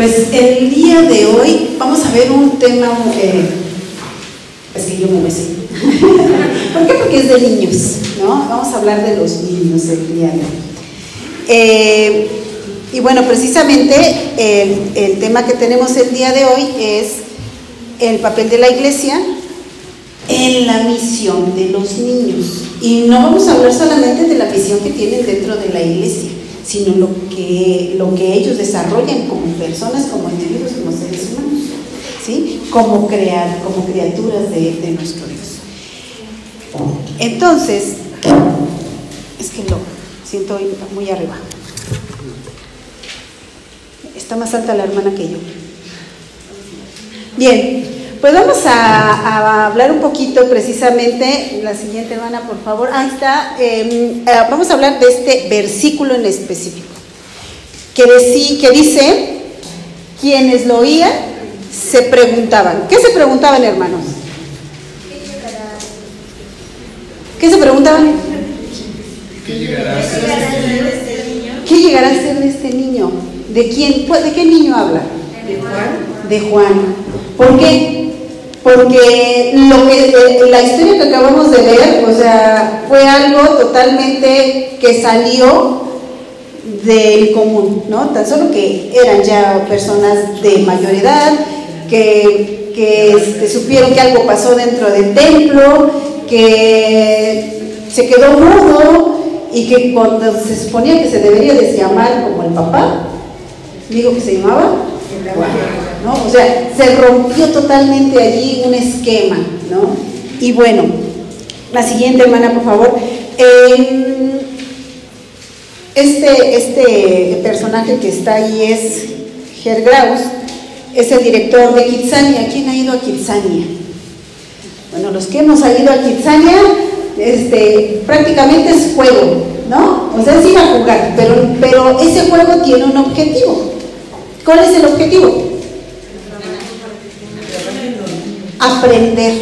Pues el día de hoy vamos a ver un tema que es que yo me besé. ¿Por qué? Porque es de niños, ¿no? Vamos a hablar de los niños el día de hoy. Eh, y bueno, precisamente el, el tema que tenemos el día de hoy es el papel de la iglesia en la misión de los niños. Y no vamos a hablar solamente de la misión que tienen dentro de la iglesia, sino lo que, lo que ellos desarrollan como personas, como individuos, como seres humanos, ¿sí? como, crear, como criaturas de, de nuestro Dios. Entonces, es que lo siento muy arriba. Está más alta la hermana que yo. Bien, pues vamos a, a, hablar un poquito precisamente, la siguiente hermana, por favor. Ahí está. Eh, vamos a hablar de este versículo en específico, que, decí, que dice, quienes lo oían se preguntaban. ¿Qué se preguntaban, hermanos? ¿Qué se preguntaban? ¿Qué llegará a ser de este niño? ¿Qué llegará a ser de este niño? ¿De quién? ¿De qué niño habla? De Juan. De Juan. ¿Por qué? Porque lo que, la historia que acabamos de ver, o sea, fue algo totalmente que salió del común, ¿no? Tan solo que eran ya personas de mayor edad, que, que este, supieron que algo pasó dentro del templo, que se quedó mudo y que cuando se suponía que se debería de llamar como el papá, digo que se llamaba ¿no? O sea, se rompió totalmente allí un esquema, ¿no? Y bueno, la siguiente hermana, por favor. Eh, este, este personaje que está ahí es Gergraus, es el director de Kitsania. ¿Quién ha ido a Kitsania? Bueno, los que hemos ido a Kitsania, este, prácticamente es juego, ¿no? O sea, es ir a jugar, pero, pero ese juego tiene un objetivo. ¿Cuál es el objetivo? Aprender.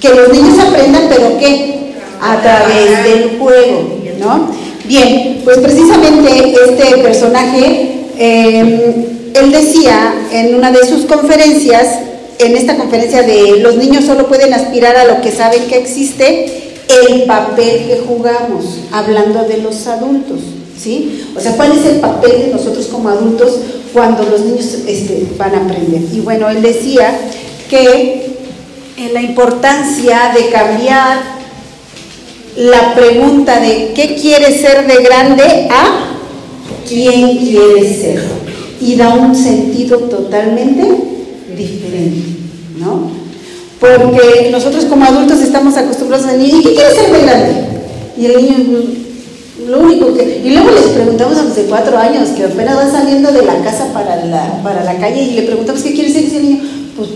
Que los niños aprendan, pero ¿qué? A través del juego, ¿no? Bien, pues precisamente este personaje, eh, él decía en una de sus conferencias, en esta conferencia de los niños solo pueden aspirar a lo que saben que existe, el papel que jugamos, hablando de los adultos. ¿Sí? O sea, ¿cuál es el papel de nosotros como adultos cuando los niños este, van a aprender? Y bueno, él decía que en la importancia de cambiar la pregunta de ¿qué quiere ser de grande? a ¿quién quiere ser? Y da un sentido totalmente diferente, ¿no? Porque nosotros como adultos estamos acostumbrados a decir, ¿y qué quiere ser de grande? Y el niño lo único que. Y luego les preguntamos a los de cuatro años, que apenas van saliendo de la casa para la, para la calle, y le preguntamos qué quiere ser ese niño. Pues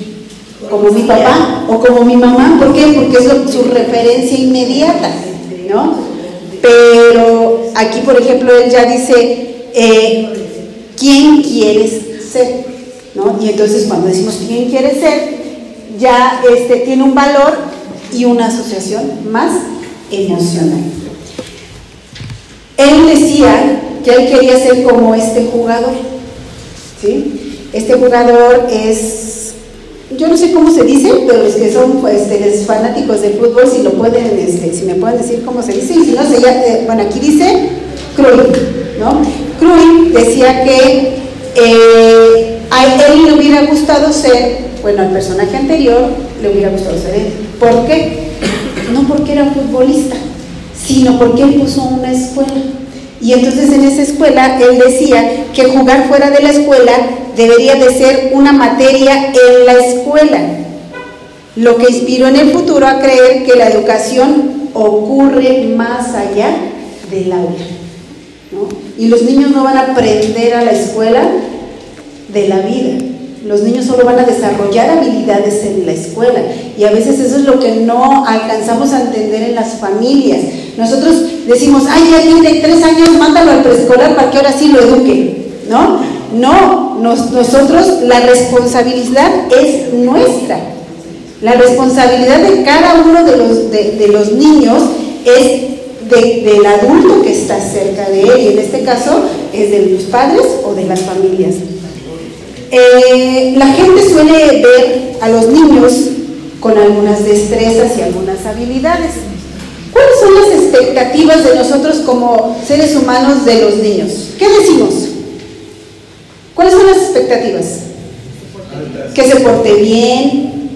como mi papá o como mi mamá. ¿Por qué? Porque es su referencia inmediata, ¿no? Pero aquí, por ejemplo, él ya dice, eh, ¿quién quieres ser? ¿No? Y entonces cuando decimos quién quieres ser, ya este, tiene un valor y una asociación más emocional. Él decía que él quería ser como este jugador. ¿sí? Este jugador es, yo no sé cómo se dice, pero los que son pues, fanáticos del fútbol, si lo pueden, este, si me pueden decir cómo se dice, y si no, eh, bueno, aquí dice Cruyff, ¿no? Cruyff decía que eh, a él le hubiera gustado ser, bueno, al personaje anterior le hubiera gustado ser él. ¿Por qué? No porque era futbolista, sino porque él puso una escuela. Y entonces en esa escuela él decía que jugar fuera de la escuela debería de ser una materia en la escuela, lo que inspiró en el futuro a creer que la educación ocurre más allá del aula. ¿no? Y los niños no van a aprender a la escuela de la vida, los niños solo van a desarrollar habilidades en la escuela y a veces eso es lo que no alcanzamos a entender en las familias. Nosotros decimos, ay, ya tiene tres años, mándalo al preescolar para que ahora sí lo eduque, ¿no? No, nos, nosotros la responsabilidad es nuestra. La responsabilidad de cada uno de los, de, de los niños es de, del adulto que está cerca de él, y en este caso es de los padres o de las familias. Eh, la gente suele ver a los niños con algunas destrezas y algunas habilidades. ¿Cuáles son las expectativas de nosotros como seres humanos de los niños? ¿Qué decimos? ¿Cuáles son las expectativas? Que se porte bien.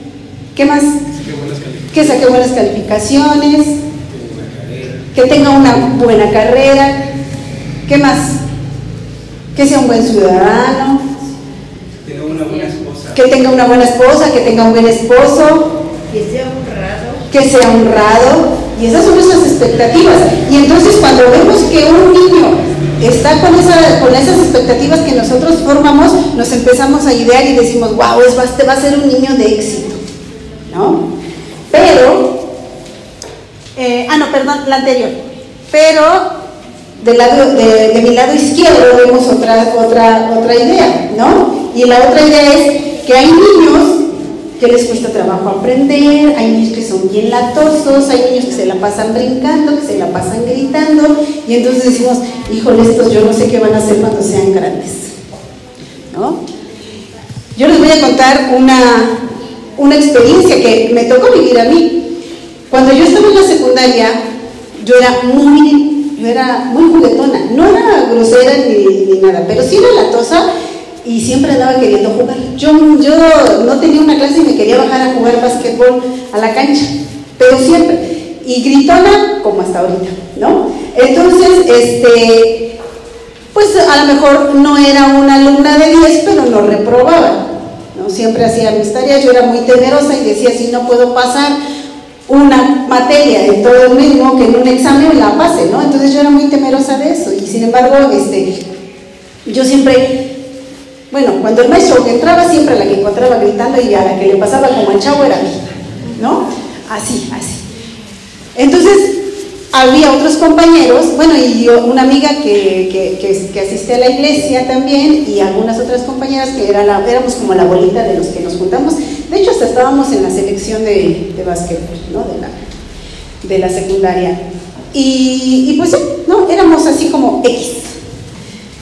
¿Qué más? Que saque buenas calificaciones. Que tenga una buena carrera. ¿Qué más? Que sea un buen ciudadano. Que tenga una buena esposa, que tenga un buen esposo. Que sea honrado. Que sea honrado. Y esas son nuestras expectativas. Y entonces cuando vemos que un niño está con, con esas expectativas que nosotros formamos, nos empezamos a idear y decimos, wow, este va a ser un niño de éxito. ¿No? Pero, eh, ah, no, perdón, la anterior. Pero del lado, de, mi lado izquierdo vemos otra, otra, otra idea, ¿no? Y la otra idea es que hay niños que les cuesta trabajo aprender, hay niños que son bien latosos, hay niños que se la pasan brincando, que se la pasan gritando, y entonces decimos, híjole, estos yo no sé qué van a hacer cuando sean grandes. ¿No? Yo les voy a contar una, una experiencia que me tocó vivir a mí. Cuando yo estaba en la secundaria, yo era muy, yo era muy juguetona, no era grosera ni, ni nada, pero sí era latosa y siempre andaba queriendo jugar. Yo, yo no tenía una clase y me quería bajar a jugar básquetbol a la cancha, pero siempre. Y gritona como hasta ahorita, ¿no? Entonces, este, pues a lo mejor no era una alumna de 10, pero no reprobaba, ¿no? Siempre hacía mis tareas, yo era muy temerosa y decía, si no puedo pasar una materia en todo el mismo que en un examen la pase, ¿no? Entonces yo era muy temerosa de eso y sin embargo, este, yo siempre bueno, cuando el maestro entraba, siempre la que encontraba gritando y a la que le pasaba como el chavo era mí, ¿no? Así, así. Entonces, había otros compañeros, bueno, y yo, una amiga que, que, asiste a la iglesia también, y algunas otras compañeras que era éramos como la bolita de los que nos juntamos. De hecho, hasta estábamos en la selección de, de básquetbol, ¿no? De la, de la secundaria. Y, y pues, ¿no? Éramos así como X.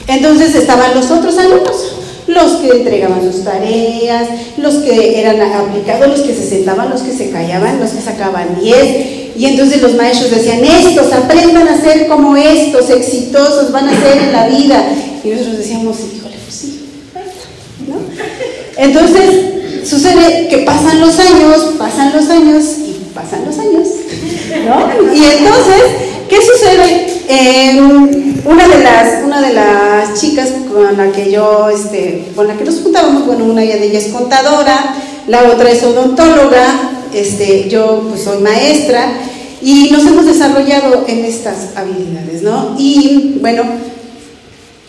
Entonces estaban los otros alumnos, los que entregaban sus tareas, los que eran aplicados, los que se sentaban, los que se callaban, los que sacaban 10. Y entonces los maestros decían, estos, aprendan a ser como estos, exitosos, van a ser en la vida. Y nosotros decíamos, híjole, pues sí, ¿no? Entonces sucede que pasan los años, pasan los años y pasan los años, ¿no? Y entonces, ¿qué sucede? Una, de las, una de las chicas con la que yo, este, con la que nos juntábamos, bueno, una de ellas es contadora, la otra es odontóloga, este, yo pues soy maestra y nos hemos desarrollado en estas habilidades, ¿no? Y bueno,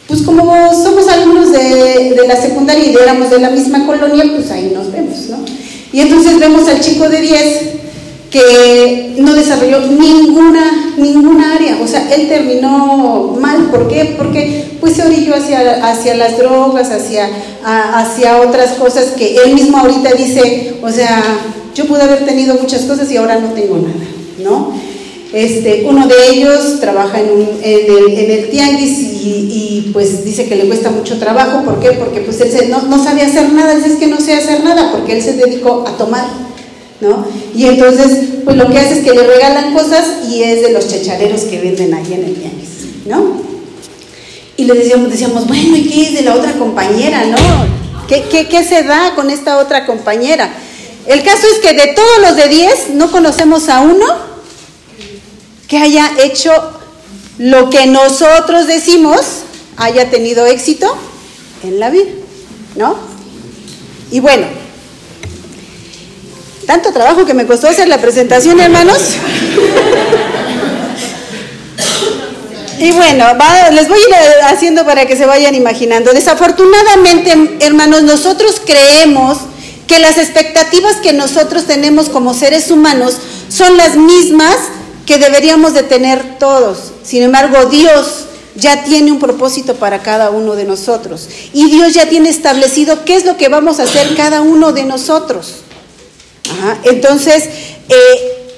pues como somos alumnos de, de la secundaria y éramos de la misma colonia, pues ahí nos vemos, ¿no? Y entonces vemos al chico de 10 que no desarrolló ninguna, ninguna área, o sea, él terminó mal, ¿por qué? Porque pues se orilló hacia, hacia las drogas, hacia, hacia otras cosas que él mismo ahorita dice, o sea, yo pude haber tenido muchas cosas y ahora no tengo nada, ¿no? Este, uno de ellos trabaja en, el, en el, tianguis y, pues dice que le cuesta mucho trabajo, ¿por qué? Porque pues él no, no sabe hacer nada, dice es que no sé hacer nada, porque él se dedicó a tomar, Y entonces, pues lo que hace es que le regalan cosas y es de los chachareros que venden ahí en el tianguis, ¿no? Y le decíamos, decíamos, bueno, ¿y qué es de la otra compañera, no? ¿Qué, qué, qué se da con esta otra compañera? El caso es que de todos los de 10 no conocemos a uno que haya hecho lo que nosotros decimos haya tenido éxito en la vida, ¿no? Y bueno, tanto trabajo que me costó hacer la presentación, hermanos. Y bueno, les voy a ir haciendo para que se vayan imaginando. Desafortunadamente, hermanos, nosotros creemos que las expectativas que nosotros tenemos como seres humanos son las mismas que deberíamos de tener todos. Sin embargo, Dios ya tiene un propósito para cada uno de nosotros. Y Dios ya tiene establecido qué es lo que vamos a hacer cada uno de nosotros. Entonces, eh,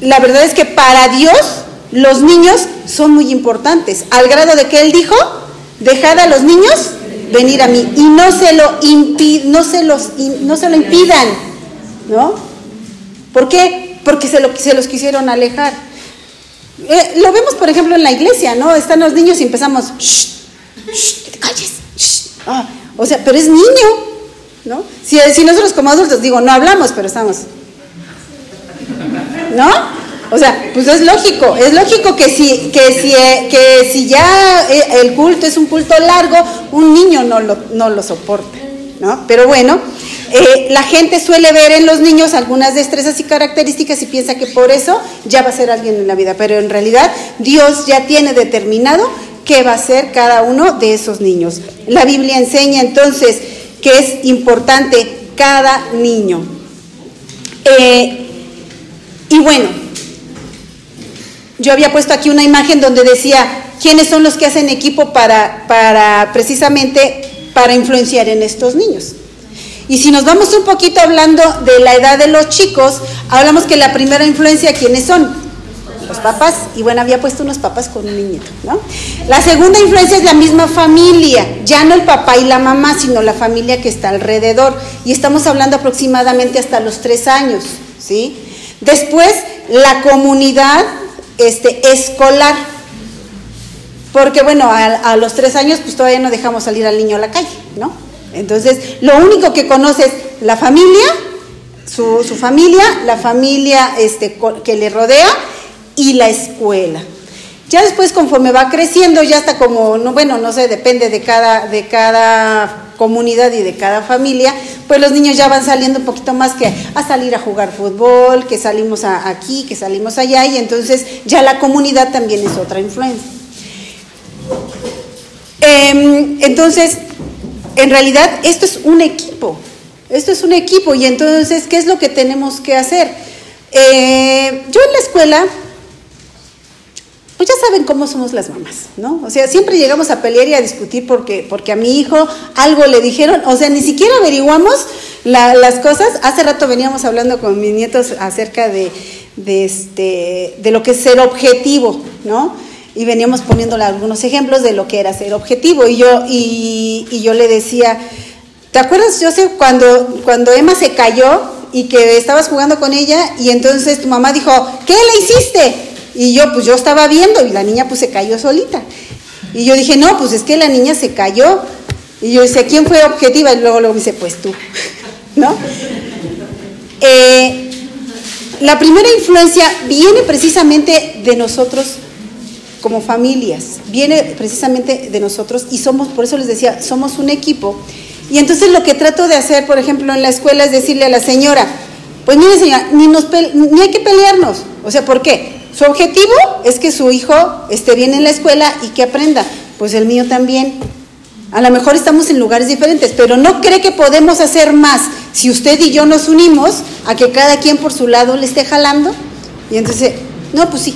la verdad es que para Dios los niños son muy importantes, al grado de que Él dijo, dejad a los niños venir a mí y no se lo no se los no se lo impidan, ¿no? ¿Por qué? Porque se, lo, se los quisieron alejar. Eh, lo vemos, por ejemplo, en la iglesia, ¿no? Están los niños y empezamos, shh, que te calles, ah, o sea, pero es niño, ¿no? Si, si nosotros como adultos, digo, no hablamos, pero estamos, ¿no? O sea, pues es lógico, es lógico que si, que si, que si ya eh, el culto es un culto largo, un niño no lo, no lo soporta, ¿no? Pero bueno, eh, la gente suele ver en los niños algunas destrezas y características y piensa que por eso ya va a ser alguien en la vida, pero en realidad Dios ya tiene determinado qué va a ser cada uno de esos niños. La Biblia enseña entonces que es importante cada niño. Eh, y bueno, yo había puesto aquí una imagen donde decía quiénes son los que hacen equipo para, para precisamente para influenciar en estos niños. Y si nos vamos un poquito hablando de la edad de los chicos, hablamos que la primera influencia, ¿quiénes son? Los papás. Y bueno, había puesto unos papás con un niñito, ¿no? La segunda influencia es la misma familia, ya no el papá y la mamá, sino la familia que está alrededor. Y estamos hablando aproximadamente hasta los tres años, ¿sí? Después, la comunidad este, escolar. Porque bueno, a, los tres años pues todavía no dejamos salir al niño a la calle, ¿no? Entonces, lo único que conoce es la familia, su, familia, la familia este, que le rodea y la escuela. Ya después, conforme va creciendo, ya está como, no, bueno, no sé, depende de cada, de cada comunidad y de cada familia, pues los niños ya van saliendo un poquito más que a salir a jugar fútbol, que salimos aquí, que salimos allá, y entonces ya la comunidad también es otra influencia. Em, entonces, en realidad esto es un equipo, esto es un equipo, y entonces, ¿qué es lo que tenemos que hacer? Eh, yo en la escuela pues ya saben cómo somos las mamás, ¿no? O sea, siempre llegamos a pelear y a discutir porque, porque a mi hijo algo le dijeron, o sea, ni siquiera averiguamos las cosas. Hace rato veníamos hablando con mis nietos acerca de, este, de lo que es ser objetivo, ¿no? Y veníamos poniéndole algunos ejemplos de lo que era ser objetivo. Y yo, y, yo le decía, ¿te acuerdas, sé cuando, cuando Emma se cayó y que estabas jugando con ella y entonces tu mamá dijo, ¿qué le hiciste? Y yo, pues yo estaba viendo y la niña pues se cayó solita. Y yo dije, no, pues es que la niña se cayó. Y yo decía, ¿quién fue objetiva? Y luego, luego me dice, pues tú, ¿no? Eh, la primera influencia viene precisamente de nosotros como familias, viene precisamente de nosotros y somos, por eso les decía, somos un equipo. Y entonces lo que trato de hacer, por ejemplo, en la escuela es decirle a la señora, pues mire señora, ni, ni hay que pelearnos. O sea, ¿por qué? Su objetivo es que su hijo esté bien en la escuela y que aprenda. Pues el mío también. A lo mejor estamos en lugares diferentes, pero no cree que podemos hacer más si usted y yo nos unimos a que cada quien por su lado le esté jalando. Y entonces, no, pues sí.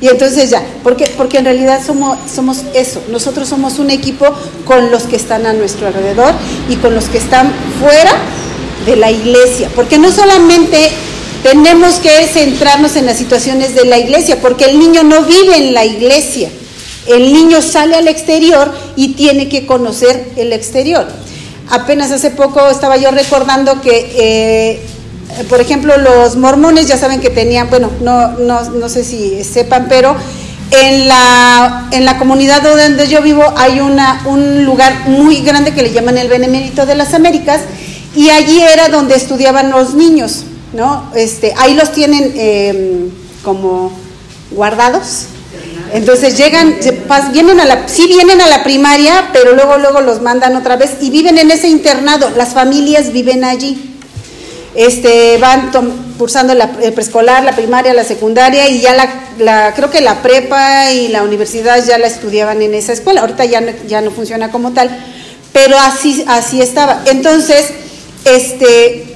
Y entonces ya, porque, porque en realidad somos, somos eso, nosotros somos un equipo con los que están a nuestro alrededor y con los que están fuera de la iglesia, porque no solamente tenemos que centrarnos en las situaciones de la iglesia, porque el niño no vive en la iglesia. El niño sale al exterior y tiene que conocer el exterior. Apenas hace poco estaba yo recordando que, eh, por ejemplo, los mormones ya saben que tenían, bueno, no, no, no sé si sepan, pero en la, en la comunidad donde yo vivo hay una, un lugar muy grande que le llaman el Benemérito de las Américas y allí era donde estudiaban los niños. ¿No? Este, ahí los tienen em, como guardados. Entonces llegan, vienen a la, sí vienen a la primaria, pero luego, luego los mandan otra vez y viven en ese internado. Las familias viven allí. Este, van cursando la, preescolar, la primaria, la secundaria y ya la, creo que la prepa y la universidad ya la estudiaban en esa escuela. Ahorita ya no, ya no funciona como tal, pero así, así estaba. Entonces, este,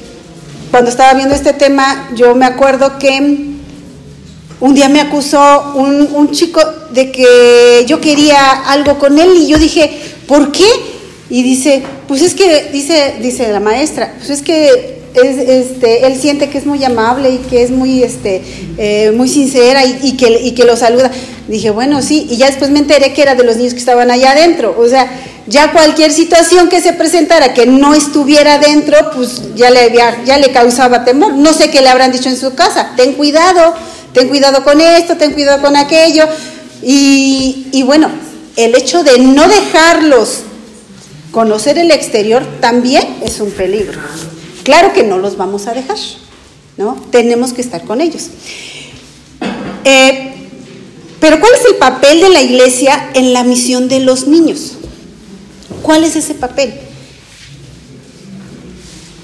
cuando estaba viendo este tema, yo me acuerdo que un día me acusó un, chico de que yo quería algo con él y yo dije, ¿por qué? Y dice, pues es que, dice, dice la maestra, pues es que este, él siente que es muy amable y que es muy, este, eh, muy sincera y, que, lo saluda. Dije, bueno, sí, y ya después me enteré que era de los niños que estaban allá adentro. O sea, ya cualquier situación que se presentara que no estuviera adentro, pues ya le, ya le causaba temor. No sé qué le habrán dicho en su casa, ten cuidado, ten cuidado con esto, ten cuidado con aquello. Y, y bueno, el hecho de no dejarlos conocer el exterior también es un peligro. Claro que no los vamos a dejar, ¿no? Tenemos que estar con ellos. Eh, pero ¿cuál es el papel de la iglesia en la misión de los niños? ¿Cuál es ese papel?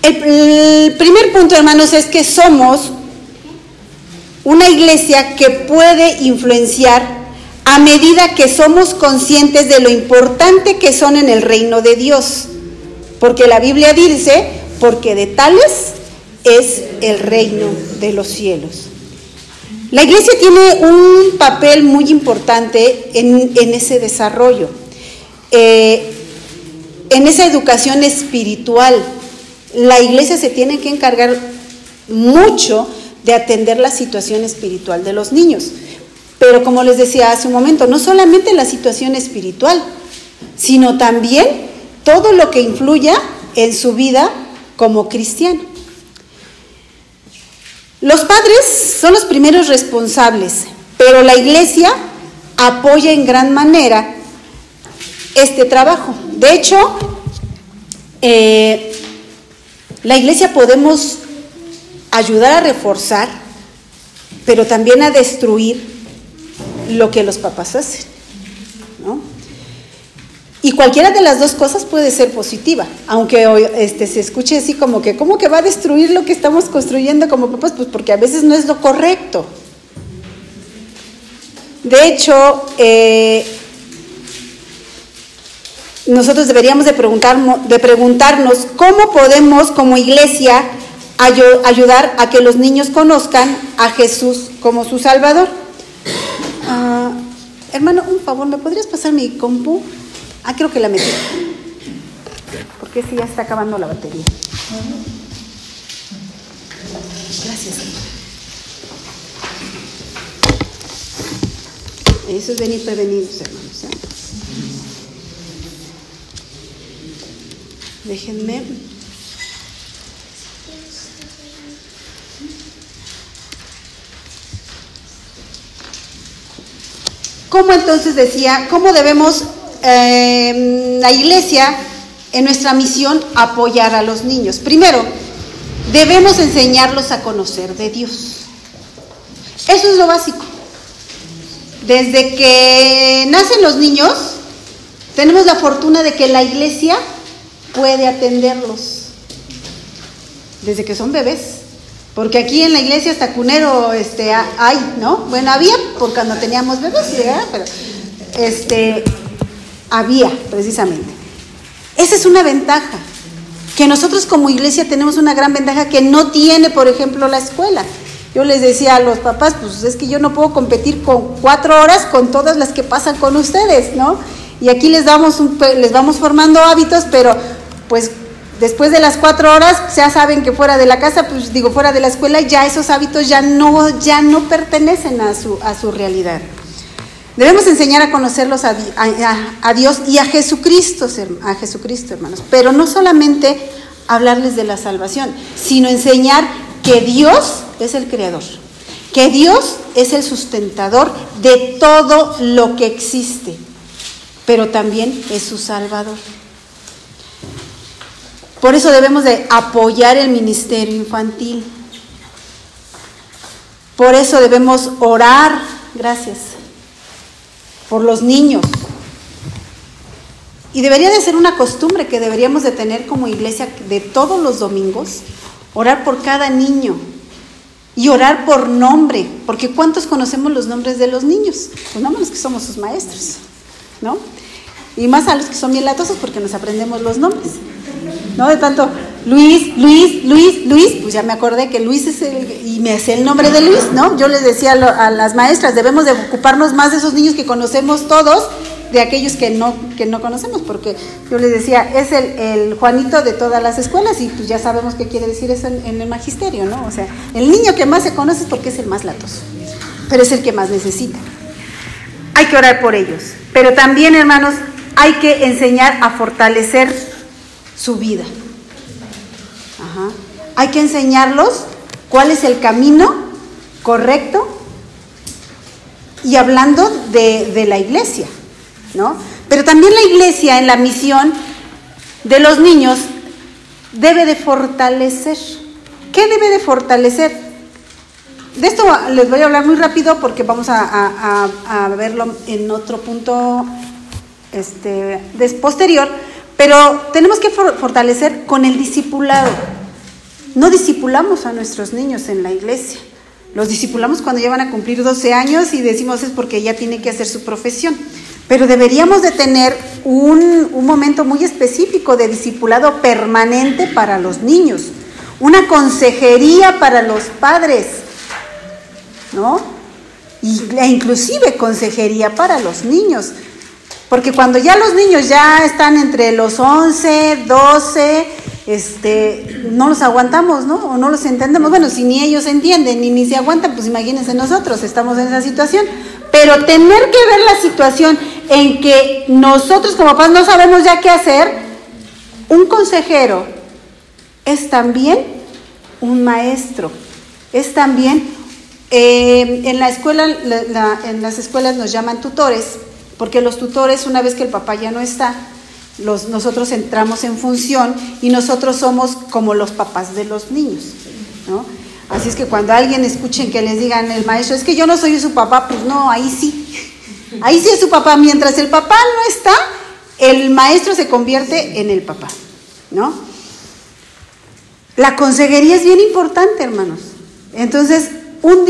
El, primer punto, hermanos, es que somos una iglesia que puede influenciar a medida que somos conscientes de lo importante que son en el reino de Dios. Porque la Biblia dice, porque de tales es el reino de los cielos. La iglesia tiene un papel muy importante en, ese desarrollo, eh, en esa educación espiritual. La iglesia se tiene que encargar mucho de atender la situación espiritual de los niños. Pero como les decía hace un momento, no solamente la situación espiritual, sino también todo lo que influya en su vida como cristiano. Los padres son los primeros responsables, pero la iglesia apoya en gran manera este trabajo. De hecho, eh, la iglesia podemos ayudar a reforzar, pero también a destruir lo que los papás hacen. ¿no? Y cualquiera de las dos cosas puede ser positiva, aunque este, se escuche así como que, ¿cómo que va a destruir lo que estamos construyendo como papás? Pues porque a veces no es lo correcto. De hecho, eh, nosotros deberíamos de preguntarnos cómo podemos como iglesia ayudar a que los niños conozcan a Jesús como su Salvador. Ah, hermano, un favor, ¿me podrías pasar mi compu? Ah, creo que la metí. Porque si ya está acabando la batería. Gracias. Eso es venir prevenidos, hermanos. ¿eh? Déjenme. ¿Cómo entonces decía, cómo debemos eh, la iglesia, en nuestra misión, apoyar a los niños. Primero, debemos enseñarlos a conocer de Dios. Eso es lo básico. Desde que nacen los niños, tenemos la fortuna de que la iglesia puede atenderlos. Desde que son bebés. Porque aquí en la iglesia hasta cunero este, hay, ¿no? Bueno, había porque cuando teníamos bebés, pero este, había precisamente. Esa es una ventaja, que nosotros como iglesia tenemos una gran ventaja que no tiene, por ejemplo, la escuela. Yo les decía a los papás, pues es que yo no puedo competir con cuatro horas con todas las que pasan con ustedes, ¿no? Y aquí les, damos un, les vamos formando hábitos, pero pues después de las cuatro horas ya saben que fuera de la casa, pues digo, fuera de la escuela, ya esos hábitos ya no, ya no pertenecen a su, a su realidad. Debemos enseñar a conocerlos a, Dios y a Jesucristo, a Jesucristo, hermanos. Pero no solamente hablarles de la salvación, sino enseñar que Dios es el creador, que Dios es el sustentador de todo lo que existe, pero también es su salvador. Por eso debemos de apoyar el ministerio infantil. Por eso debemos orar, gracias, por los niños. Y debería de ser una costumbre que deberíamos de tener como iglesia de todos los domingos, orar por cada niño y orar por nombre, porque ¿cuántos conocemos los nombres de los niños? Pues no los que somos sus maestros, ¿no? Y más a los que son bien latosos porque nos aprendemos los nombres, ¿no? De tanto Luis, Luis, Luis, Luis, pues ya me acordé que Luis es el, y me hace el nombre de Luis, ¿no? Yo les decía a, las maestras, debemos de ocuparnos más de esos niños que conocemos todos de aquellos que no, que no conocemos, porque yo les decía, es el, Juanito de todas las escuelas y pues ya sabemos qué quiere decir eso en, el magisterio, ¿no? O sea, el niño que más se conoce es porque es el más latoso, pero es el que más necesita. Hay que orar por ellos, pero también, hermanos, hay que enseñar a fortalecer su vida. Hay que enseñarlos cuál es el camino correcto y hablando de, la iglesia, ¿no? Pero también la iglesia en la misión de los niños debe de fortalecer. ¿Qué debe de fortalecer? De esto les voy a hablar muy rápido porque vamos a, verlo en otro punto este, posterior, pero tenemos que fortalecer con el discipulado. No discipulamos a nuestros niños en la iglesia. Los discipulamos cuando ya van a cumplir 12 años y decimos es porque ya tiene que hacer su profesión. Pero deberíamos de tener un, momento muy específico de discipulado permanente para los niños, una consejería para los padres, ¿no? e inclusive consejería para los niños. Porque cuando ya los niños ya están entre los 11, 12, este, no los aguantamos, ¿no? O no los entendemos. Bueno, si ni ellos entienden ni ni se aguantan, pues imagínense nosotros, estamos en esa situación. Pero tener que ver la situación en que nosotros como papás no sabemos ya qué hacer, un consejero es también un maestro, es también, eh, en la escuela, en las escuelas nos llaman tutores, porque los tutores, una vez que el papá ya no está, nosotros entramos en función y nosotros somos como los papás de los niños, ¿no? Así es que cuando alguien escuchen que les digan el maestro, es que yo no soy su papá, pues no, ahí sí. Ahí sí es su papá. Mientras el papá no está, el maestro se convierte en el papá, ¿no? La consejería es bien importante, hermanos. Entonces, un,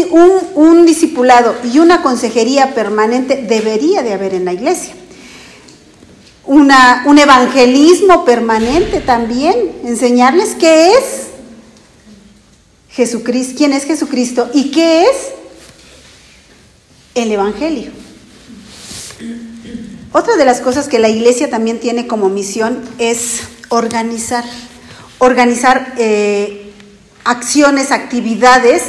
un discipulado y una consejería permanente debería de haber en la iglesia un evangelismo permanente también, enseñarles qué es Jesucristo, quién es Jesucristo y qué es el Evangelio. Otra de las cosas que la iglesia también tiene como misión es organizar, organizar eh, acciones, actividades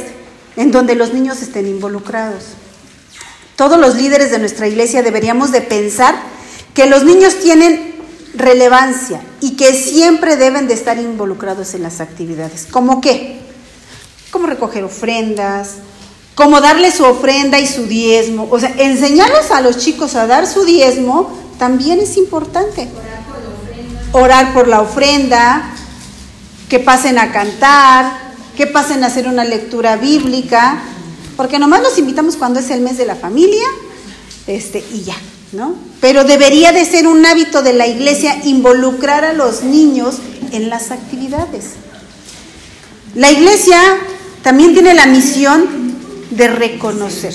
en donde los niños estén involucrados. Todos los líderes de nuestra iglesia deberíamos de pensar que los niños tienen relevancia y que siempre deben de estar involucrados en las actividades. ¿Cómo qué? Como recoger ofrendas, como darle su ofrenda y su diezmo. O sea, enseñarles a los chicos a dar su diezmo también es importante. Orar por la ofrenda, que pasen a cantar, que pasen a hacer una lectura bíblica, porque nomás los invitamos cuando es el mes de la familia, este, y ya. Pero debería de ser un hábito de la iglesia involucrar a los niños en las actividades. La iglesia también tiene la misión de reconocer.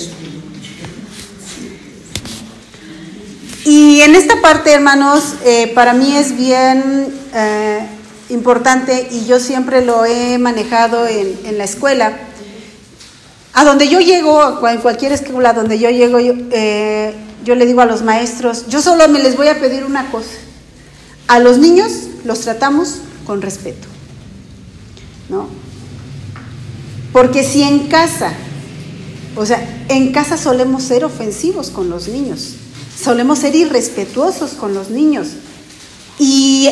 Y en esta parte, hermanos, eh, para mí es bien eh, importante y yo siempre lo he manejado en, la escuela. A donde yo llego, en cualquier escuela donde yo llego, eh, yo le digo a los maestros, yo solo me les voy a pedir una cosa. A los niños los tratamos con respeto. ¿No? Porque si en casa, o sea, en casa solemos ser ofensivos con los niños, solemos ser irrespetuosos con los niños. Y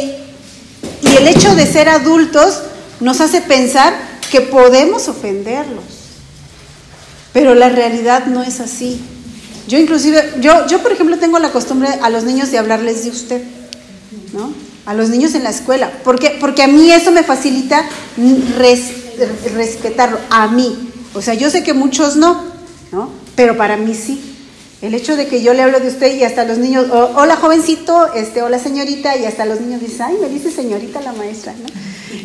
el hecho de ser adultos nos hace pensar que podemos ofenderlos. Pero la realidad no es así. Yo inclusive, yo, yo por ejemplo tengo la costumbre a los niños de hablarles de usted, ¿no? A los niños en la escuela, porque, a mí eso me facilita respetarlo, a mí. O sea, yo sé que muchos no, ¿no? Pero para mí sí. El hecho de que yo le hablo de usted y hasta los niños, hola jovencito, este, hola señorita, y hasta los niños dicen, ay, me dice señorita la maestra, ¿no?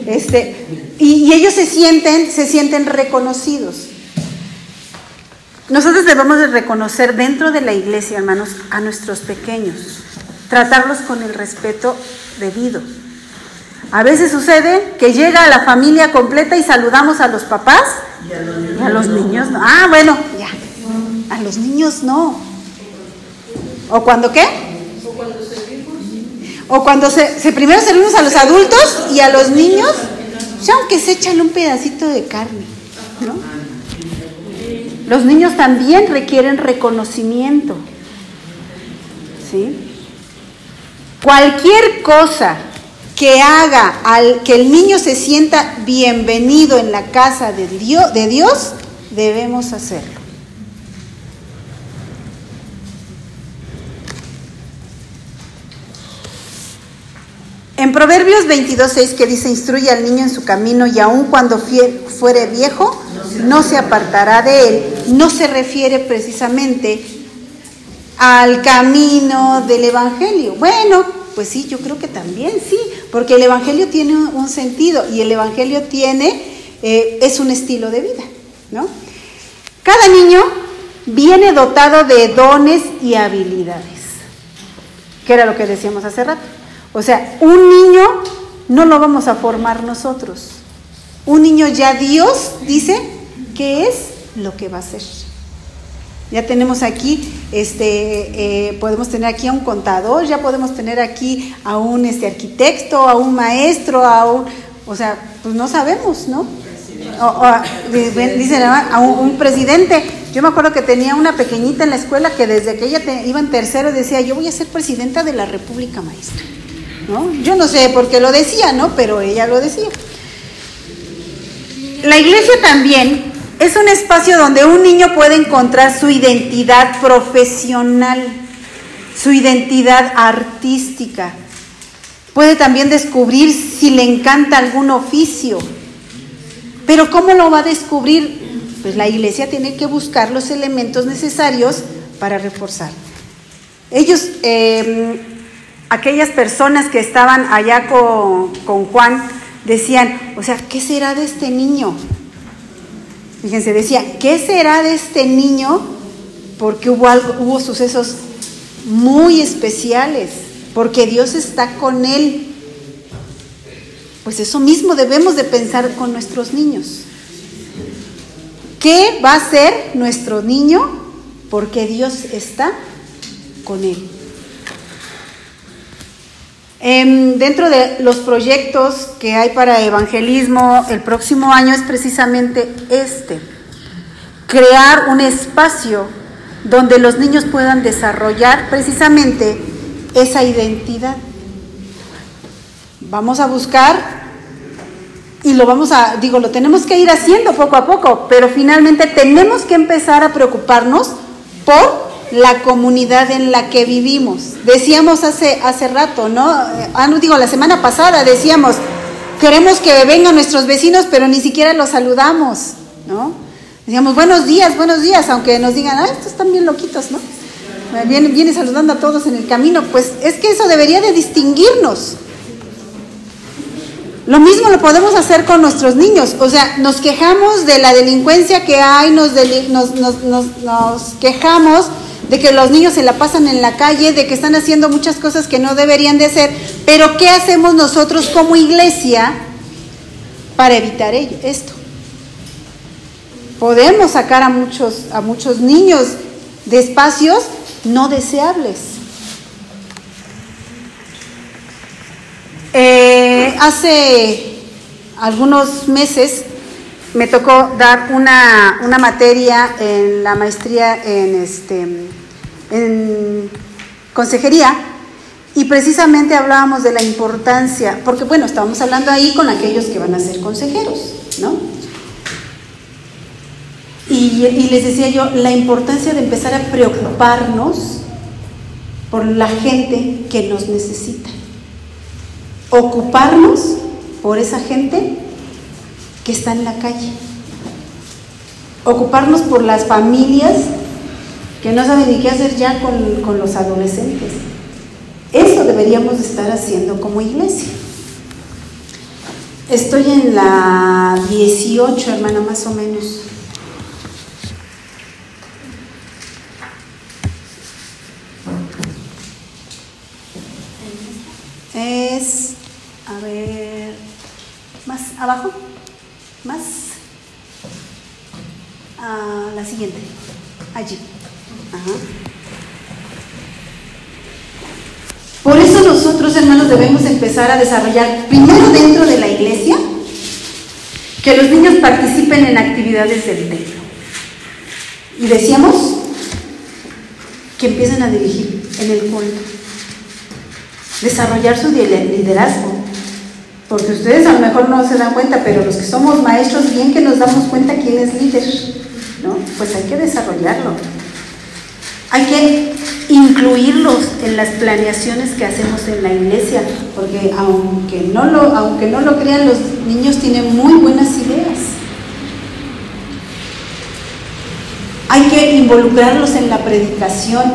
Este, y, y ellos se sienten, se sienten reconocidos. Nosotros debemos de reconocer dentro de la iglesia, hermanos, a nuestros pequeños, tratarlos con el respeto debido. A veces sucede que llega a la familia completa y saludamos a los papás y a los niños, no. Ah, bueno, ya. A los niños no. ¿O cuando qué? O cuando se, se primero servimos a los adultos y a los niños, ya aunque se echan un pedacito de carne, ¿no? Los niños también requieren reconocimiento. ¿Sí? Cualquier cosa que haga al que el niño se sienta bienvenido en la casa de Dios, de Dios debemos hacerlo. En Proverbios 22.6 que dice, instruye al niño en su camino y aun cuando fuere viejo, no se apartará de él, no se refiere precisamente al camino del Evangelio. Bueno, pues sí, yo creo que también sí, porque el Evangelio tiene un sentido y el Evangelio tiene, eh, es un estilo de vida, ¿no? Cada niño viene dotado de dones y habilidades, que era lo que decíamos hace rato. O sea, un niño no lo vamos a formar nosotros. Un niño ya Dios dice que es lo que va a ser. Ya tenemos aquí, este, eh, podemos tener aquí a un contador, ya podemos tener aquí a un este, arquitecto, a un maestro, a un, o sea, pues no sabemos, ¿no? dice a un, un, presidente. Yo me acuerdo que tenía una pequeñita en la escuela que desde que ella iba en tercero decía, yo voy a ser presidenta de la República, maestra. Yo no sé por qué lo decía, ¿no? Pero ella lo decía. La iglesia también es un espacio donde un niño puede encontrar su identidad profesional, su identidad artística. Puede también descubrir si le encanta algún oficio. Pero ¿cómo lo va a descubrir? Pues la iglesia tiene que buscar los elementos necesarios para reforzar. Ellos eh, aquellas personas que estaban allá con, Juan decían, o sea, ¿qué será de este niño? Fíjense, decía, ¿qué será de este niño? Porque hubo, hubo sucesos muy especiales, porque Dios está con él. Pues eso mismo debemos de pensar con nuestros niños. ¿Qué va a ser nuestro niño? Porque Dios está con él. Em, dentro de los proyectos que hay para evangelismo el próximo año es precisamente este, crear un espacio donde los niños puedan desarrollar precisamente esa identidad. Vamos a buscar y lo vamos a, digo, lo tenemos que ir haciendo poco a poco, pero finalmente tenemos que empezar a preocuparnos por la comunidad en la que vivimos. Decíamos hace, hace rato, ¿no? Ah, no digo, la semana pasada decíamos, queremos que vengan nuestros vecinos, pero ni siquiera los saludamos, ¿no? Decíamos, buenos días, buenos días, aunque nos digan, ah, estos están bien loquitos, ¿no? Viene, viene saludando a todos en el camino, pues es que eso debería de distinguirnos. Lo mismo lo podemos hacer con nuestros niños, o sea, nos quejamos de la delincuencia que hay, nos, nos, nos, nos quejamos de que los niños se la pasan en la calle, de que están haciendo muchas cosas que no deberían de hacer, pero ¿qué hacemos nosotros como iglesia para evitar ello, esto? Podemos sacar a muchos, a muchos niños de espacios no deseables. Eh, hace algunos meses me tocó dar una, una, materia en la maestría en, este, en consejería y precisamente hablábamos de la importancia, porque bueno, estábamos hablando ahí con aquellos que van a ser consejeros, ¿no? Y, y les decía yo, la importancia de empezar a preocuparnos por la gente que nos necesita. Ocuparnos por esa gente que está en la calle. Ocuparnos por las familias que no saben ni qué hacer ya con, los adolescentes. Eso deberíamos estar haciendo como iglesia. Estoy en la 18, hermana, más o menos. Es, a ver, más abajo, más, a la siguiente, allí. Por eso nosotros, hermanos, debemos a desarrollar primero dentro de la iglesia, que los niños participen en actividades del templo. Y decíamos que empiecen a dirigir en el culto, desarrollar su liderazgo. Porque ustedes a lo mejor no se dan cuenta, pero los que somos maestros, bien que nos damos cuenta quién es líder, ¿no? Pues hay que desarrollarlo. Hay que incluirlos en las planeaciones que hacemos en la iglesia, porque aunque no lo, aunque no lo crean, los niños tienen muy buenas ideas. Hay que involucrarlos en la predicación,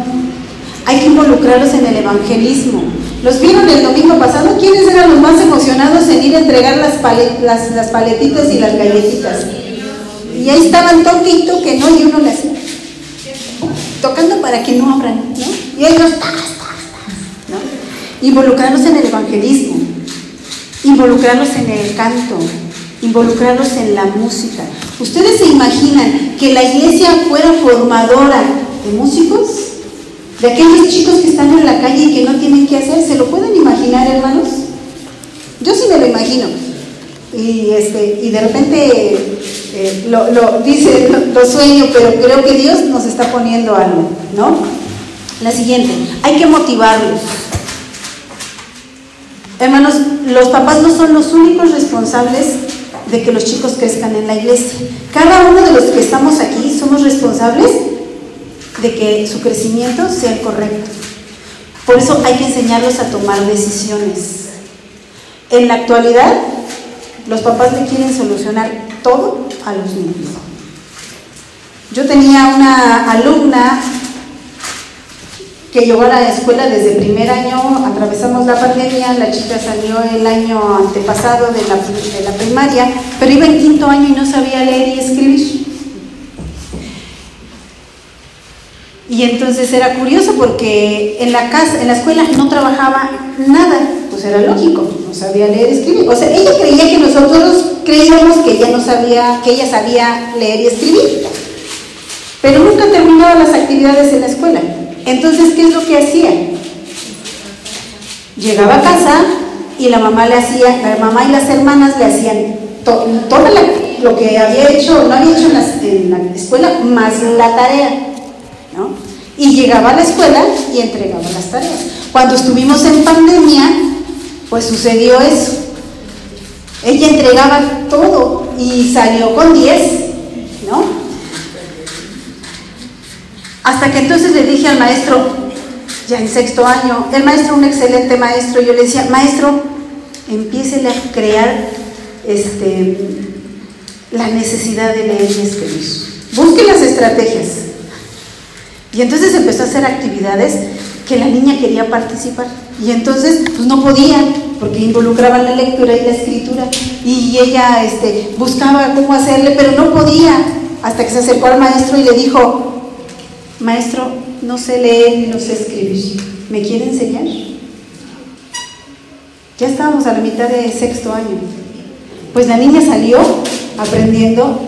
hay que involucrarlos en el evangelismo. ¿Los vieron el domingo pasado? ¿Quiénes eran los más emocionados en ir a entregar las, las, paletitas y las galletitas? Y ahí estaban toque y ¿no? Y uno les tocando para que no abran, ¿no? Y ellos, ¿no? Involucrarlos en el evangelismo, involucrarlos en el canto, involucrarlos en la música. ¿Ustedes se imaginan que la iglesia fuera formadora de músicos? De aquellos chicos que están en la calle y que no tienen qué hacer, ¿se lo pueden imaginar, hermanos? Yo sí me lo imagino. Y, este, y de repente eh, lo, dice, lo, sueño, pero creo que Dios nos está poniendo algo, ¿no? La siguiente, hay que motivarlos. Hermanos, los papás no son los únicos responsables de que los chicos crezcan en la iglesia. Cada uno de los que estamos aquí somos responsables de que su crecimiento sea correcto. Por eso hay que enseñarlos a tomar decisiones. En la actualidad, los papás le quieren solucionar todo a los niños. Yo tenía una alumna que llegó a la escuela desde primer año, atravesamos la pandemia, la chica salió el año antepasado de la, de la primaria, pero iba en quinto año y no sabía leer y escribir. Y entonces era curioso porque en la casa, en la escuela no trabajaba nada, pues era lógico, no sabía leer y escribir. O sea, ella creía que nosotros creíamos que ella no sabía, que ella sabía leer y escribir. Pero nunca terminaba las actividades en la escuela. Entonces, ¿qué es lo que hacía? Llegaba a casa y la mamá le hacía, la mamá y las hermanas le hacían todo lo que había hecho, no había hecho en la escuela, más la tarea. Y llegaba a la escuela y entregaba las tareas. Cuando estuvimos en pandemia, pues sucedió eso. Ella entregaba todo y salió con 10, ¿no? Hasta que entonces le dije al maestro, ya en sexto año, el maestro, un excelente maestro, yo le decía, maestro, empiece a crear este, la necesidad de leer y escribir. Busque las estrategias. Y entonces empezó a hacer actividades que la niña quería participar. Y entonces, pues no podía, porque involucraban la lectura y la escritura. Y ella este, buscaba cómo hacerle, pero no podía. Hasta que se acercó al maestro y le dijo, maestro, no sé leer ni no sé escribir. ¿Me quiere enseñar? Ya estábamos a la mitad de sexto año. Pues la niña salió aprendiendo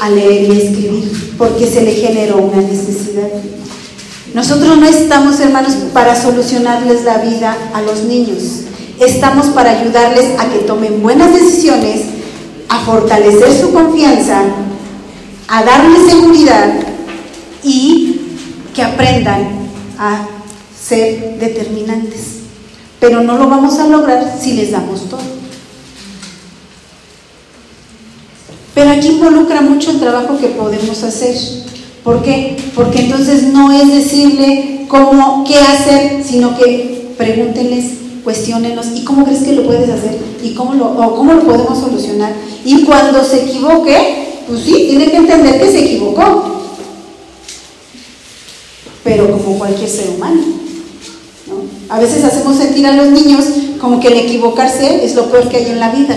a leer y escribir, porque se le generó una necesidad. Nosotros no estamos, hermanos, para solucionarles la vida a los niños. Estamos para ayudarles a que tomen buenas decisiones, a fortalecer su confianza, a darles seguridad y que aprendan a ser determinantes. Pero no lo vamos a lograr si les damos todo. Pero aquí involucra mucho el trabajo que podemos hacer. ¿Por qué? Porque entonces no es decirle cómo, qué hacer, sino que pregúntenles, cuestionenlos, ¿y cómo crees que lo puedes hacer? ¿Y cómo lo, o cómo lo podemos solucionar? Y cuando se equivoque, pues sí, tiene que entender que se equivocó. Pero como cualquier ser humano. ¿no? A veces hacemos sentir a los niños como que el equivocarse es lo peor que hay en la vida.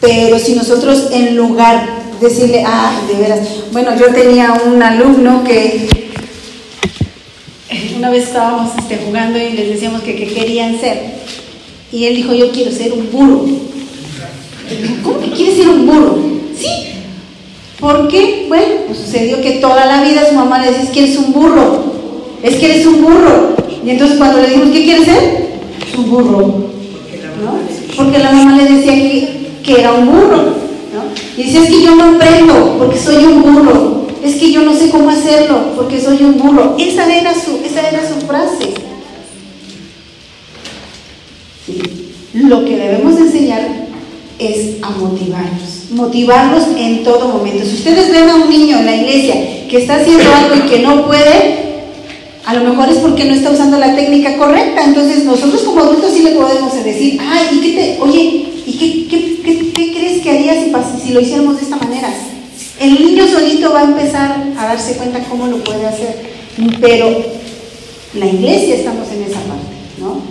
Pero si nosotros en lugar de decirle, ah, de veras, bueno, yo tenía un alumno que una vez estábamos este, jugando y les decíamos que, querían ser. Y él dijo, yo quiero ser un burro. ¿Cómo que quieres ser un burro? Sí. ¿Por qué? Bueno, pues sucedió que toda la vida su mamá le decía, ¿quieres un burro? es que eres un burro. Y entonces cuando le dijimos, ¿qué quieres ser? Un burro. ¿no? Porque la mamá le decía que, que era un burro. ¿no? Y decía, es que yo no aprendo porque soy un burro. Es que yo no sé cómo hacerlo porque soy un burro. Esa era su, esa era su frase. Lo que debemos enseñar es a motivarlos, motivarlos en todo momento. Si ustedes ven a un niño en la iglesia que está haciendo algo y que no puede, a lo mejor es porque no está usando la técnica correcta. Entonces nosotros como adultos sí le podemos decir, ay, ¿y qué te, oye, ¿y qué, crees que harías si, lo hiciéramos de esta manera? El niño solito va a empezar a darse cuenta cómo lo puede hacer, pero la iglesia estamos en esa parte, ¿no?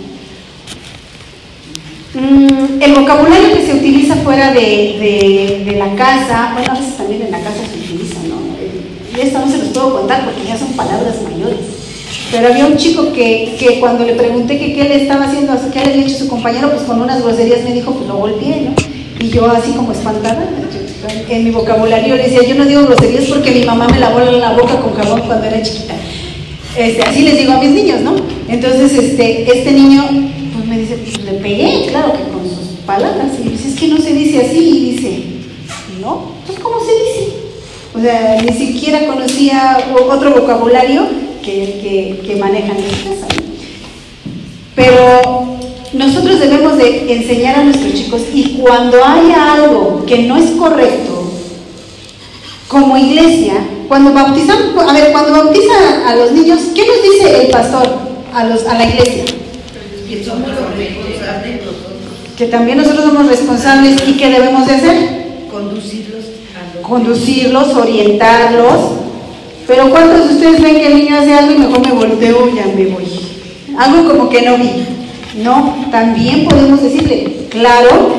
Mm, el vocabulario que se utiliza fuera de, la casa, bueno, a veces también en la casa se utiliza, ¿no? Y esto no se los puedo contar porque ya son palabras mayores. Pero había un chico que, cuando le pregunté que qué le estaba haciendo, qué le había hecho su compañero, pues con unas groserías me dijo, pues lo golpeé, ¿no? Y yo así como espantada, en mi vocabulario le decía, yo no digo groserías porque mi mamá me lavó la boca con jabón cuando era chiquita. Este, así les digo a mis niños, ¿no? Entonces, este, este niño me dice, pues le pegué, claro que con sus palabras. Y dice, es que no se dice así. Y dice, no, pues ¿cómo se dice? O sea, ni siquiera conocía otro vocabulario que, que, manejan en casa. Pero nosotros debemos de enseñar a nuestros chicos y cuando haya algo que no es correcto, como iglesia, cuando bautizamos, a ver, cuando bautiza a los niños, ¿qué nos dice el pastor a, los, a la iglesia? que somos responsables Que también nosotros somos responsables y ¿qué debemos de hacer? Conducirlos. Conducirlos, orientarlos. Pero ¿cuántos de ustedes ven que el niño hace algo y mejor me volteo y ya me voy? Algo como que no vi. No, también podemos decirle, claro,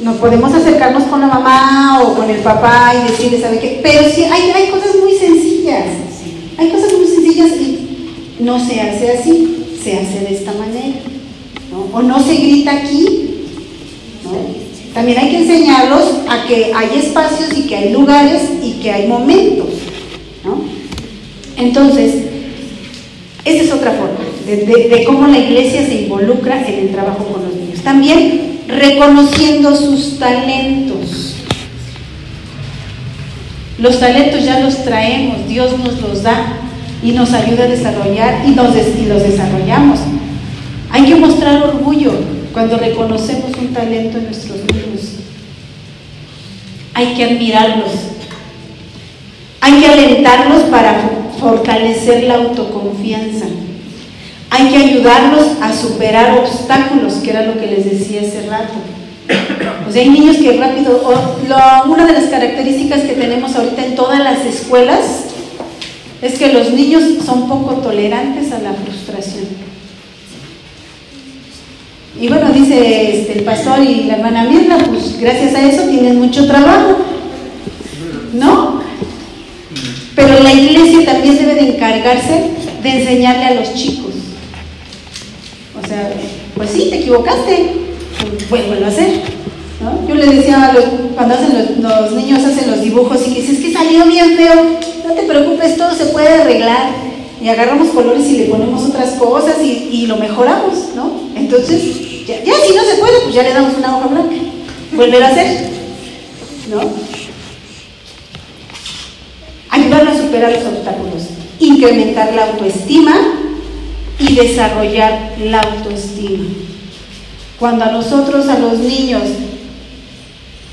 nos podemos acercarnos con la mamá o con el papá y decirle, ¿sabe qué? Pero sí, hay, hay cosas muy sencillas. Hay cosas muy sencillas y no se hace así se hace de esta manera, O no se grita aquí, También hay que enseñarlos a que hay espacios y que hay lugares y que hay momentos, Entonces, esa es otra forma de, cómo la iglesia se involucra en el trabajo con los niños. También reconociendo sus talentos. Los talentos ya los traemos, Dios nos los da y nos ayuda a desarrollar y, los desarrollamos. Hay que mostrar orgullo cuando reconocemos un talento en nuestros niños. Hay que admirarlos. Hay que alentarlos para fortalecer la autoconfianza. Hay que ayudarlos a superar obstáculos, que era lo que les decía hace rato. O sea, hay niños que rápido, una de las características que tenemos ahorita en todas las escuelas es que los niños son poco tolerantes a la frustración. Y bueno, dice este, el pastor y la hermana Mirna, pues gracias a eso tienen mucho trabajo, ¿no? Pero la iglesia también debe de encargarse de enseñarle a los chicos. O sea, pues sí, te equivocaste, pues vuelvo a hacer. Yo le decía a los, cuando hacen los, niños hacen los dibujos y dices que salió bien feo, no te preocupes, todo se puede arreglar. Y agarramos colores y le ponemos otras cosas y, lo mejoramos, ¿no? Entonces, ya, si no se puede, pues ya le damos una hoja blanca. Volver a hacer, ¿no? Ayudarlo a superar los obstáculos, incrementar la autoestima y desarrollar la autoestima. Cuando a nosotros, a los niños,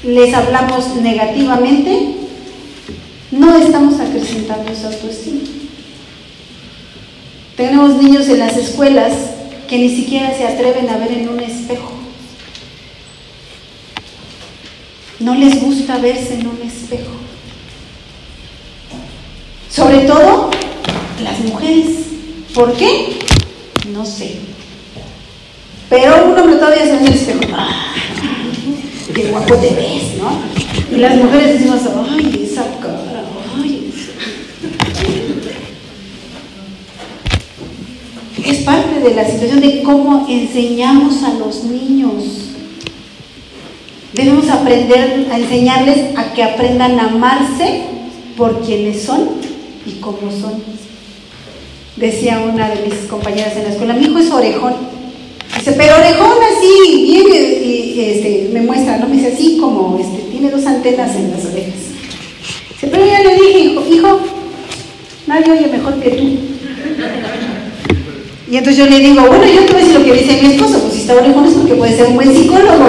les hablamos negativamente, no estamos acrecentando esa autoestima. Tenemos niños en las escuelas que ni siquiera se atreven a ver en un espejo. No les gusta verse en un espejo. Sobre todo las mujeres. ¿Por qué? No sé. Pero un hombre todavía se espejo. ¡Ah! ¡Qué guapo te ves, ¿no? Y las mujeres decimos, ¡ay, esa cara! es parte de la situación de cómo enseñamos a los niños. Debemos aprender a enseñarles a que aprendan a amarse por quienes son y cómo son. decía una de mis compañeras en la escuela, mi hijo es orejón. Dice, pero orejón así, bien, y, este, me muestra, ¿no? Me dice así como, este, tiene dos antenas en las orejas. Dice, pero ya le dije, hijo, hijo, nadie oye mejor que tú. Y entonces yo le digo, bueno, yo te voy a decir lo que dice mi esposo, pues si está orejón es porque puede ser un buen psicólogo,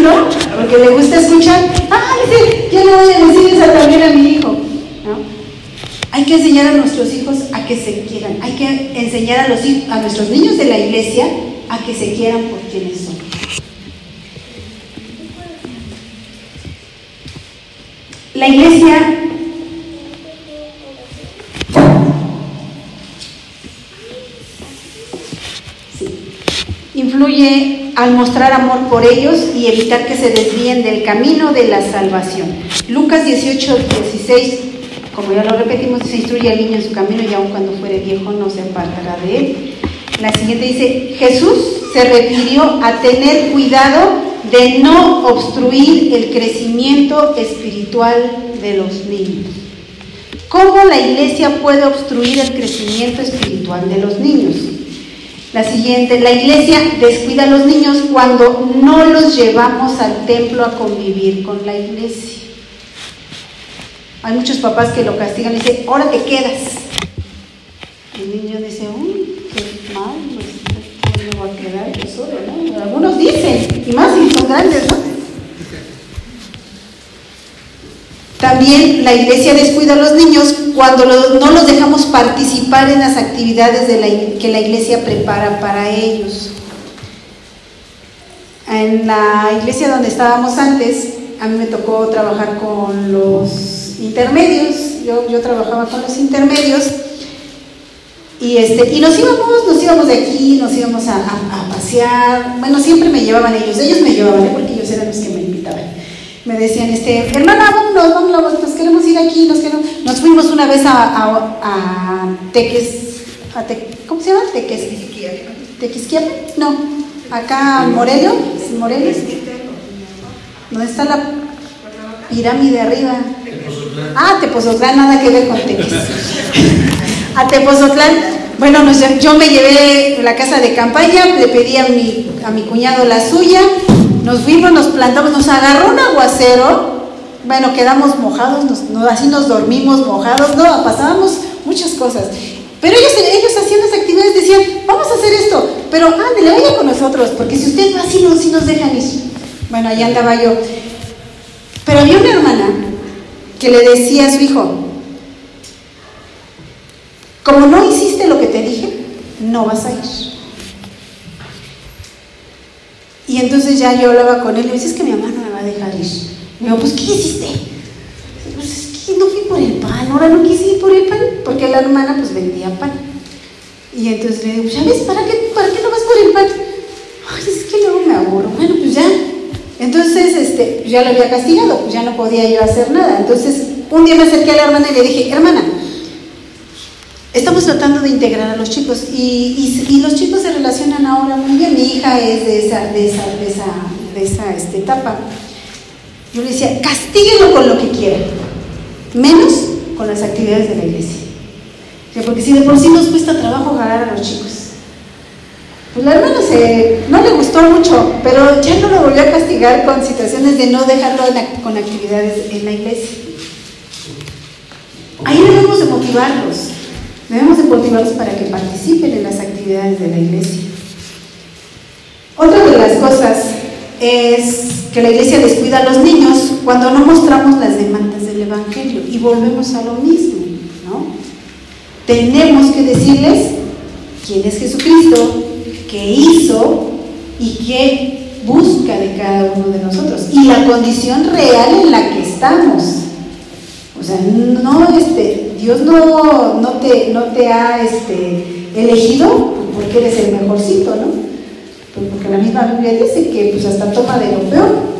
¿no? Porque le gusta escuchar, ah, dice, yo le voy a decir eso también a mi hijo, ¿no? Hay que enseñar a nuestros hijos a que se quieran, hay que enseñar a, nuestros niños de la iglesia a que se quieran por quienes son. La iglesia influye al mostrar amor por ellos y evitar que se desvíen del camino de la salvación. Lucas 18, 16, como ya lo repetimos, se instruye al niño en su camino y aun cuando fuere viejo no se apartará de él. La siguiente dice, Jesús se refirió a tener cuidado de no obstruir el crecimiento espiritual de los niños. ¿Cómo la iglesia puede obstruir el crecimiento espiritual de los niños? La siguiente, la iglesia descuida a los niños cuando no los llevamos al templo a convivir con la iglesia. Hay muchos papás que lo castigan y dicen, ahora te quedas. El niño dice, uy, qué mal, pues me voy a quedar yo solo, ¿no? Algunos dicen, y más si son grandes, ¿no? También la iglesia descuida a los niños cuando no los dejamos participar en las actividades de que la iglesia prepara para ellos. En la iglesia donde estábamos antes, a mí me tocó trabajar con los intermedios, yo, yo trabajaba con los intermedios y, este, y nos íbamos, nos íbamos de aquí, nos íbamos a, pasear, bueno, siempre me llevaban ellos, ellos me llevaban, ¿eh? porque ellos eran los que me invitaban me decían, este, hermana, vámonos, vámonos, nos queremos ir aquí, nos queremos. Nos fuimos una vez a, a, a Teques, a ¿cómo se llama? Teques. Tequisquiapan. No, acá en Morelos, Morelos. ¿Dónde está la pirámide arriba? Ah, Tepozotlán, nada que ver con Teques. a Tepozotlán, bueno, yo me llevé la casa de campaña, le pedí a mi, a mi cuñado la suya, nos fuimos, nos plantamos, nos agarró un aguacero, bueno, quedamos mojados, así nos dormimos mojados, no, pasábamos muchas cosas. Pero ellos, ellos hacían las actividades, decían, vamos a hacer esto, pero ándale, vaya con nosotros, porque si usted va así, no, si nos dejan ir. Bueno, ahí andaba yo. Pero había una hermana que le decía a su hijo, como no hiciste lo que te dije, no vas a ir. Y entonces ya yo hablaba con él y me dice, es que mi mamá no me va a dejar ir. Y digo, pues, ¿qué hiciste? Pues es que no fui por el pan, ahora no quise ir por el pan, porque la hermana pues vendía pan. Y entonces le digo, ¿ya ves? ¿Para qué, ¿para qué no vas por el pan? Ay, es que luego me aburro. Bueno, pues ya. Entonces, este, ya lo había castigado, pues ya no podía yo hacer nada. Entonces, un día me acerqué a la hermana y le dije, hermana, Estamos tratando de integrar a los chicos y, los chicos se relacionan ahora muy bien. Mi hija es de esa, de esa, de esa, de esa este, etapa. Yo le decía, castíguenlo con lo que quieran, menos con las actividades de la iglesia. porque si de por sí nos cuesta trabajo jalar a los chicos. Pues la hermana no le gustó mucho, pero ya no lo volvió a castigar con situaciones de no dejarlo con actividades en la iglesia. Ahí debemos de motivarlos. Debemos de motivarlos para que participen en las actividades de la iglesia. Otra de las cosas es que la iglesia descuida a los niños cuando no mostramos las demandas del Evangelio y volvemos a lo mismo, ¿no? Tenemos que decirles quién es Jesucristo, qué hizo y qué busca de cada uno de nosotros y la condición real en la que estamos. O sea, no este, Dios no, no, te, no te ha este, elegido porque eres el mejorcito, ¿no? Pues porque la misma Biblia dice que pues hasta toma de lo peor.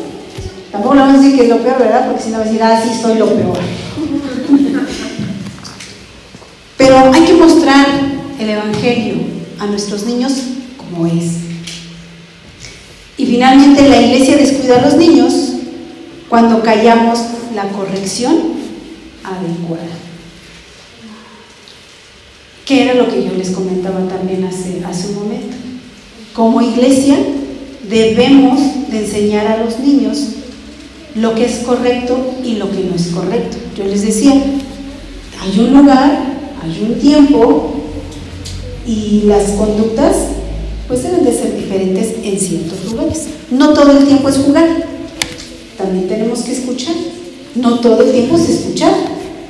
Tampoco le vamos a decir que es lo peor, ¿verdad? Porque si no va a decir, ah, sí, soy lo peor. Pero hay que mostrar el Evangelio a nuestros niños es. Y finalmente la iglesia descuida a los niños cuando callamos la corrección adecuada. que era lo que yo les comentaba también hace, hace un momento. Como iglesia debemos de enseñar a los niños lo que es correcto y lo que no es correcto. Yo les decía, hay un lugar, hay un tiempo y las conductas pues deben de ser diferentes en ciertos lugares. No todo el tiempo es jugar, también tenemos que escuchar. No todo el tiempo es escuchar,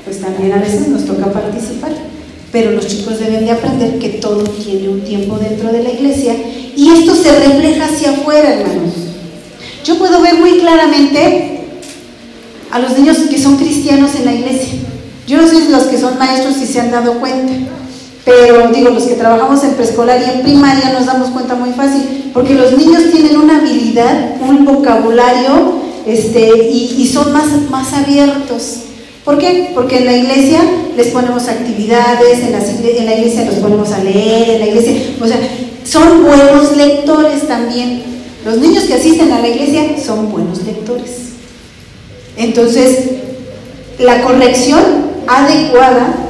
pues también a veces nos toca participar. Pero los chicos deben de aprender que todo tiene un tiempo dentro de la iglesia y esto se refleja hacia afuera, hermanos. Yo puedo ver muy claramente a los niños que son cristianos en la iglesia. Yo no sé los que son maestros si se han dado cuenta, pero digo, los que trabajamos en preescolar y en primaria nos damos cuenta muy fácil, porque los niños tienen una habilidad, un vocabulario este, y, son más, más abiertos. ¿Por qué? Porque en la iglesia les ponemos actividades, en la, en la iglesia los ponemos a leer, en la iglesia, o sea, son buenos lectores también. Los niños que asisten a la iglesia son buenos lectores. Entonces, la corrección adecuada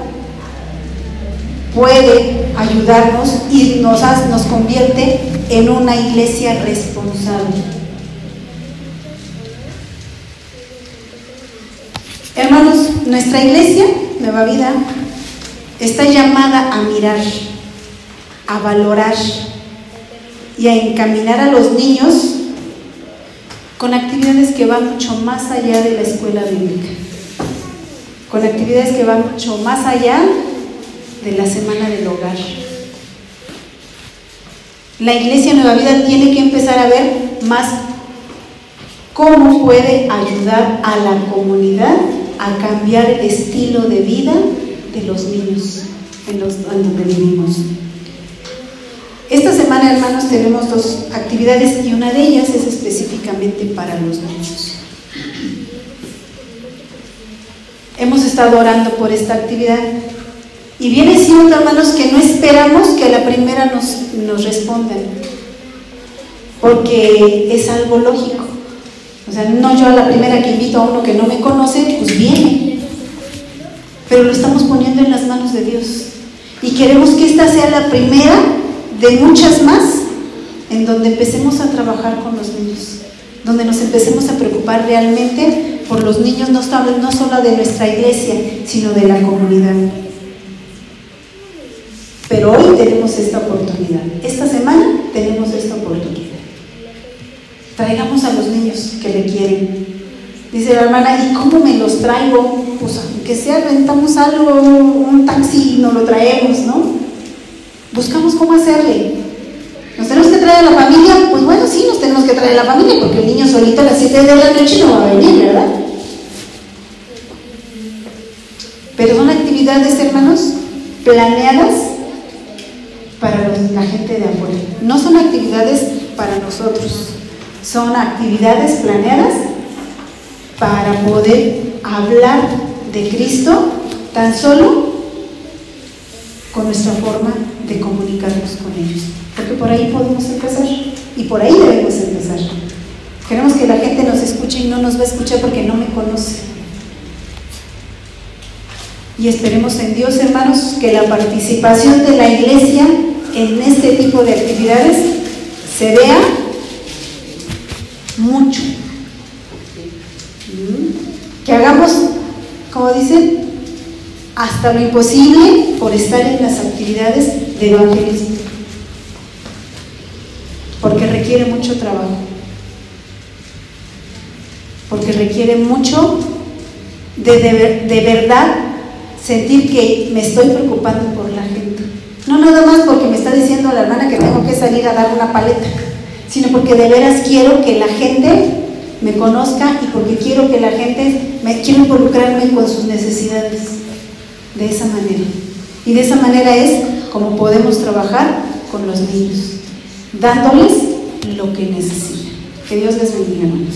puede ayudarnos y nos, convierte en una iglesia responsable. Hermanos, nuestra iglesia, Nueva Vida, está llamada a mirar, a valorar y a encaminar a los niños con actividades que van mucho más allá de la escuela bíblica, con actividades que van mucho más allá de la semana del hogar. La iglesia Nueva Vida tiene que empezar a ver más cómo puede ayudar a la comunidad a cambiar el estilo de vida de los niños en, los, donde vivimos. Esta semana, hermanos, tenemos dos actividades y una de ellas es específicamente para los niños. Hemos estado orando por esta actividad y viene siendo, hermanos, que no esperamos que a la primera nos, nos respondan, porque es algo lógico. O sea, no yo a la primera que invito a uno que no me conoce, pues viene. Pero lo estamos poniendo en las manos de Dios. Y queremos que esta sea la primera de muchas más en donde empecemos a trabajar con los niños, donde nos empecemos a preocupar realmente por los niños, no, no solo de nuestra iglesia, sino de la comunidad. Pero hoy tenemos esta oportunidad, esta semana tenemos esta oportunidad. Traigamos a los niños que le quieren. Dice la hermana, ¿y cómo me los traigo? Pues aunque sea, rentamos algo, un taxi nos lo traemos, ¿no? Buscamos cómo hacerle. ¿Nos tenemos que traer a la familia? Pues bueno, sí, nos tenemos que traer a la familia, porque el niño solito a las 7 de la noche no va a venir, ¿verdad? Pero son actividades, hermanos, planeadas para la gente de afuera. No son actividades para nosotros son actividades planeadas para poder hablar de Cristo tan solo con nuestra forma de comunicarnos con ellos. Porque por ahí podemos empezar y por ahí debemos empezar. Queremos que la gente nos escuche y no nos va a escuchar porque no me conoce. Y esperemos en Dios, hermanos, que la participación de la iglesia en este tipo de actividades se vea mucho. Que hagamos, como dicen, hasta lo imposible por estar en las actividades de evangelismo. Porque requiere mucho trabajo. Porque requiere mucho de, de, verdad sentir que me estoy preocupando por la gente. No nada más porque me está diciendo la hermana que tengo que salir a dar una paleta sino porque de veras quiero que la gente me conozca y porque quiero que la gente, me quiero involucrarme con sus necesidades de esa manera. Y de esa manera es como podemos trabajar con los niños, dándoles lo que necesitan. Que Dios les bendiga, hermanos.